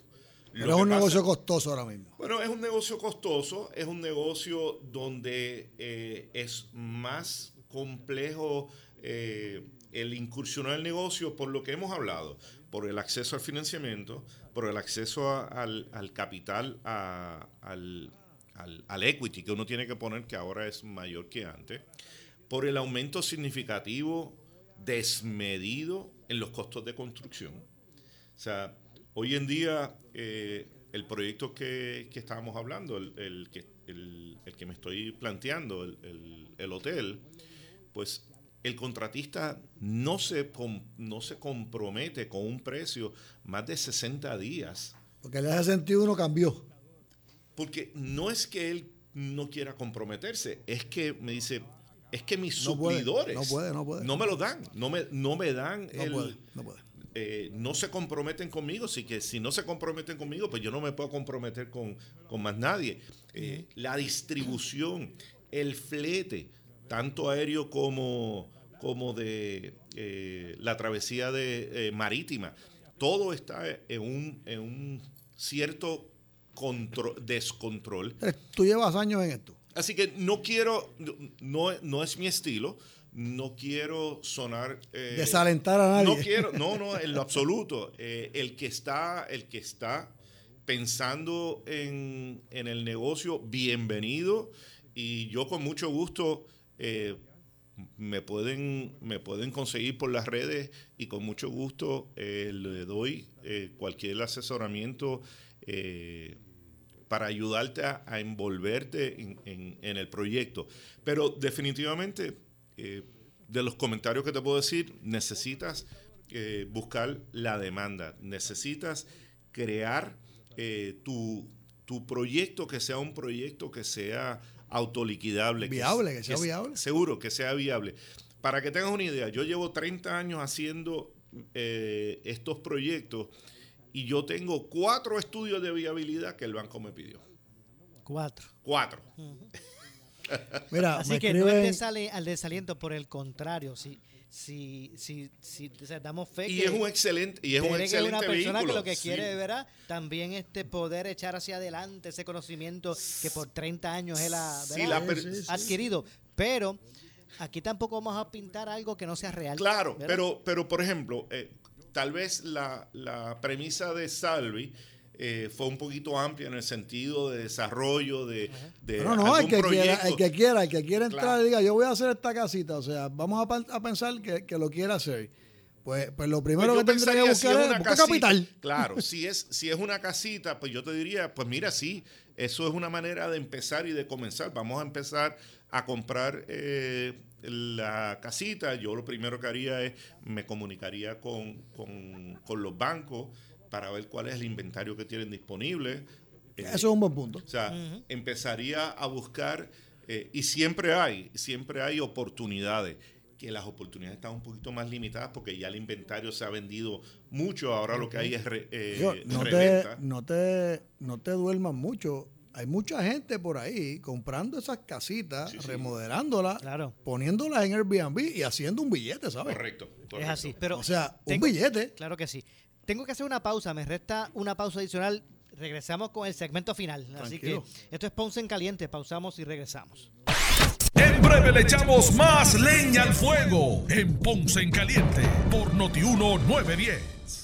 Pero es un negocio costoso ahora mismo. Bueno, es un negocio costoso, es un negocio donde eh, es más complejo el incursionar el negocio por lo que hemos hablado, por el acceso al financiamiento, por el acceso al, capital, al, al, equity que uno tiene que poner, que ahora es mayor que antes, por el aumento significativo desmedido en los costos de construcción. O sea, hoy en día eh, el proyecto que, estábamos hablando, el, que, el, que me estoy planteando, el, hotel, pues el contratista no se, no se compromete con un precio más de 60 días. Porque el ese sentido uno cambió. Porque no es que él no quiera comprometerse, es que me dice, es que mis suplidores no, me lo dan, no me, no me dan el... Eh, no se comprometen conmigo, así que si no se comprometen conmigo, pues yo no me puedo comprometer con, más nadie. Eh, la distribución, el flete, tanto aéreo como, como de eh, la travesía de, marítima, todo está en un, en un cierto descontrol. Tú llevas años en esto. Así que no quiero, no, no es mi estilo, no quiero sonar... Eh, Desalentar a nadie. No quiero, no, no, en lo absoluto. Eh, el, que está, el que está pensando en, el negocio, bienvenido. Y yo con mucho gusto eh, me, pueden, me pueden conseguir por las redes y con mucho gusto le doy cualquier asesoramiento para ayudarte a, envolverte en, el proyecto. Pero definitivamente, eh, de los comentarios que te puedo decir, necesitas eh, buscar la demanda, necesitas crear eh, tu, proyecto que sea un proyecto que sea autoliquidable. Viable, que, sea viable. Seguro, que sea viable. Para que tengas una idea, yo llevo 30 años haciendo estos proyectos y yo tengo cuatro estudios de viabilidad que el banco me pidió. Cuatro. Cuatro. Mira, Así que no es al desaliento, por el contrario, si, si, si, si damos fe y es un excelente y es un excelente una persona que lo que quiere ¿verdad? también este poder echar hacia adelante ese conocimiento que por 30 años él ha, adquirido. Pero aquí tampoco vamos a pintar algo que no sea real claro pero pero por ejemplo eh, tal vez la, premisa de Salvi eh, fue un poquito amplia en el sentido de desarrollo de, no no el que quiera el que quiera el que quiera entrar y diga yo voy a hacer esta casita o sea vamos a, pensar que, lo quiera hacer. Pues, pues lo primero pues que tendría que buscar es, una capital. claro si es si es una casita pues yo te diría pues mira sí eso es una manera de empezar y de comenzar. Vamos a empezar a comprar eh, la casita, yo lo primero que haría es me comunicaría con, los bancos para ver cuál es el inventario que tienen disponible. Eso es un buen punto. O sea, empezaría a buscar, eh, y siempre hay, siempre hay oportunidades, que las oportunidades están un poquito más limitadas porque ya el inventario se ha vendido mucho, ahora lo que hay es eh, no, te, no, te, no te duermas mucho hay mucha gente por ahí comprando esas casitas, remodelándolas, poniéndolas en Airbnb y haciendo un billete, ¿sabes? Correcto, Es así, pero... O sea, un billete. Claro que sí. Tengo que hacer una pausa, me resta una pausa adicional. Regresamos con el segmento final. Así que esto es Ponce en Caliente. Pausamos y regresamos. En breve le echamos más leña al fuego en Ponce en Caliente por Notiuno 910.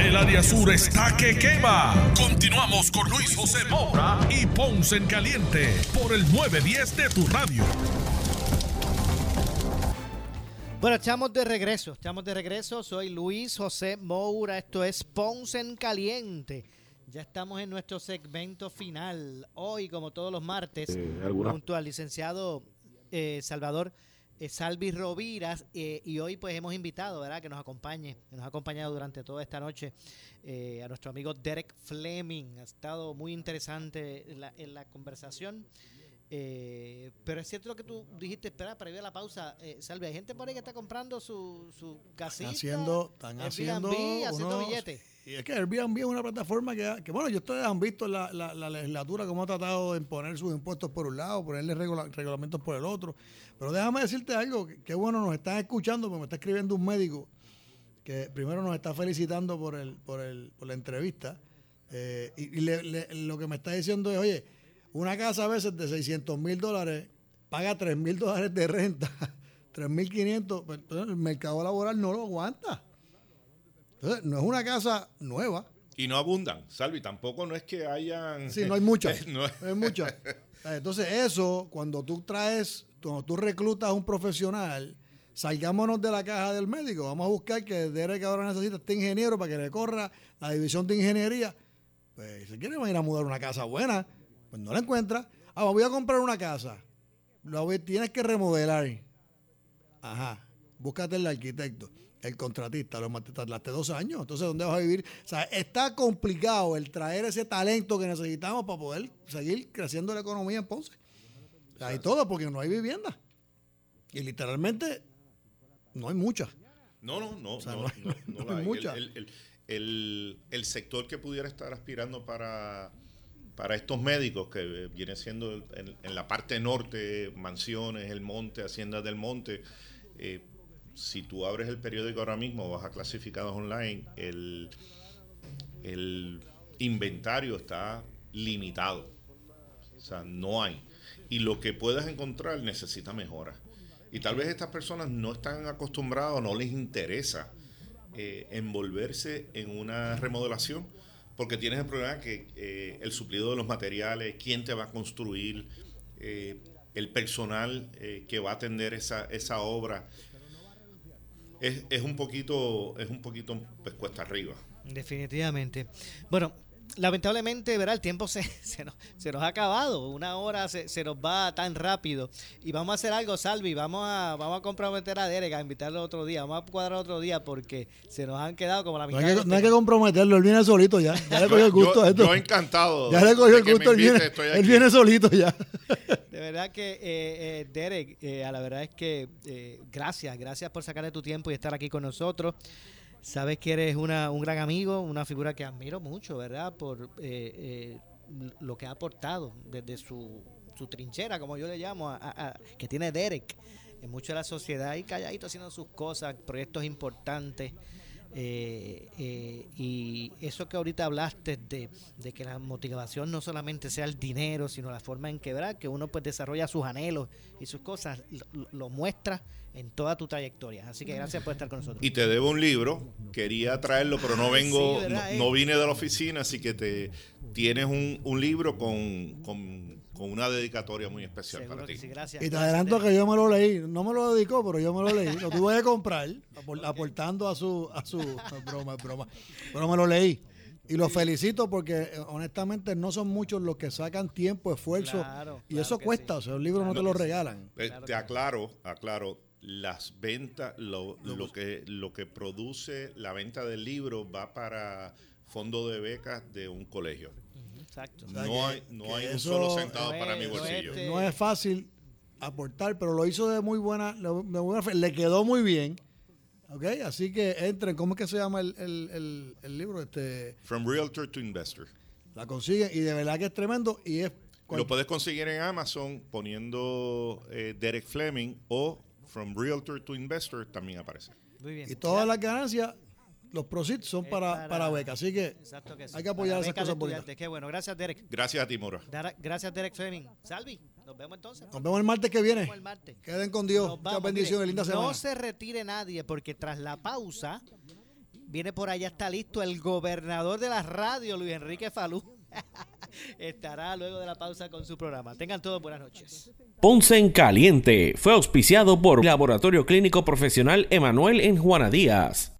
El área sur está que quema. Continuamos con Luis José Moura y Ponce en Caliente por el 910 de tu radio. Bueno, estamos de regreso, estamos de regreso. Soy Luis José Moura, esto es Ponce en Caliente. Ya estamos en nuestro segmento final. Hoy, como todos los martes, Eh, junto al licenciado eh, Salvador eh, Salvi Roviras eh, y hoy pues hemos invitado, ¿verdad? Que nos acompañe, que nos ha acompañado durante toda esta noche eh, a nuestro amigo Derek Fleming. Ha estado muy interesante en la, en la conversación. Eh, pero es cierto lo que tú dijiste, espera, previo a la pausa, eh, Salvi, hay gente por ahí que está comprando su, su casita, haciendo, están Airbnb, haciendo, haciendo unos- billetes. Y es que Airbnb es una plataforma que, que, bueno, yo ustedes han visto la, la, la legislatura cómo ha tratado de imponer sus impuestos por un lado, ponerle regula- reglamentos por el otro. Pero déjame decirte algo, que, que bueno, nos están escuchando, porque me está escribiendo un médico que primero nos está felicitando por, el, por, el, por la entrevista. eh, y le- lo que me está diciendo es, oye, una casa a veces de 600 mil dólares paga 3 mil dólares de renta, 3 mil 500, pues, entonces el mercado laboral no lo aguanta. Entonces, no es una casa nueva. Y no abundan, Salvi, tampoco no es que hayan... Sí, no hay muchas. no hay muchas. Entonces, eso, cuando tú traes, cuando tú reclutas a un profesional, salgámonos de la caja del médico. Vamos a buscar que Derek ahora necesita este ingeniero para que le corra la división de ingeniería. Pues, si quiere ir a mudar una casa buena, pues no la encuentra. Ah, voy a comprar una casa. La voy- tienes que remodelar. Ajá. Búscate el arquitecto, el contratista, lo mate- tardaste dos años. Entonces, ¿dónde vas a vivir? O sea, está complicado el traer ese talento que necesitamos para poder seguir creciendo la economía en Ponce. O sea, y todo porque no hay vivienda. Y literalmente no hay muchas. No, no, no, O sea, no, no hay- no, no no la hay hay. muchas. El, el- el- el sector que pudiera estar aspirando para, para estos médicos, que eh, viene siendo en, en la parte norte, mansiones, el monte, haciendas del monte, eh, si tú abres el periódico ahora mismo, vas a clasificados online, el, el inventario está limitado. O sea, no hay. Y lo que puedas encontrar necesita mejora. Y tal vez estas personas no están acostumbradas, no les interesa eh, envolverse en una remodelación, porque tienes el problema que eh, el suplido de los materiales, quién te va a construir, eh, el personal eh, que va a atender esa, esa obra, es, es un poquito, es un poquito pues, cuesta arriba. Definitivamente. Bueno, lamentablemente, ¿verdad? El tiempo se, se, nos, se nos ha acabado. Una hora se, se nos va tan rápido. Y vamos a hacer algo, Salvi. Vamos a, vamos a comprometer a Derek, a invitarlo otro día. Vamos a cuadrar otro día porque se nos han quedado como la No mitad. hay, que, no hay que comprometerlo, él viene solito ya. Ya le cogió el gusto Yo- a esto. yo encantado Ya le cogió el gusto, él invite, viene, estoy él viene solito ya. De verdad que, eh, eh, Derek, eh, a la verdad es que eh, gracias, gracias por sacarle tu tiempo y estar aquí con nosotros. Sabes que eres una, un gran amigo, una figura que admiro mucho, ¿verdad? Por eh, eh, lo que ha aportado desde su, su trinchera, como yo le llamo, a- que tiene Derek en mucho de la sociedad y calladito haciendo sus cosas, proyectos importantes. Eh, eh, y eso que ahorita hablaste de, que la motivación no solamente sea el dinero, sino la forma en que, ¿verdad? que uno pues desarrolla sus anhelos y sus cosas, lo, muestra en toda tu trayectoria. Así que gracias por estar con nosotros. Y te debo un libro, quería traerlo, pero no vengo, no, vine de la oficina, así que te tienes un, un libro con, con con una dedicatoria muy especial para ti. y te adelanto que yo me lo leí, no me lo dedicó, pero yo me lo leí, lo tuve que comprar, aportando a su, a su, broma, broma, pero me lo leí. Y lo felicito porque eh, honestamente no son muchos los que sacan tiempo, esfuerzo, y eso cuesta, o sea, un libro no te lo regalan. Eh, te aclaro, aclaro, las ventas, lo, lo, que, lo que produce la venta del libro va para fondo de becas de un colegio. Exacto. no hay, no hay un solo centavo para mi bolsillo. No es fácil aportar, pero lo hizo de muy buena, le quedó muy bien. ¿Ok? Así que entren. ¿Cómo es que se llama el, el, el, libro? Este, From Realtor to Investor. La consiguen y de verdad que es tremendo y es... Lo puedes conseguir en Amazon poniendo eh, Derek Fleming o From Realtor to Investor también aparece. Muy bien. Y todas las ganancias los proceeds son para, para, becas. Así que, hay que apoyar esas cosas bonitas. Qué bueno. Gracias, Derek. Gracias a ti, Mora. Gracias, Derek Fleming. Salvi, nos vemos entonces. Nos vemos el martes que viene. Queden con Dios. Muchas bendiciones. Linda semana. No se retire nadie porque tras la pausa viene por allá, está listo el gobernador de la radio, Luis Enrique Falú. Estará luego de la pausa con su programa. Tengan todos buenas noches. Ponce en Caliente fue auspiciado por Laboratorio Clínico Profesional Emanuel en Juana Díaz.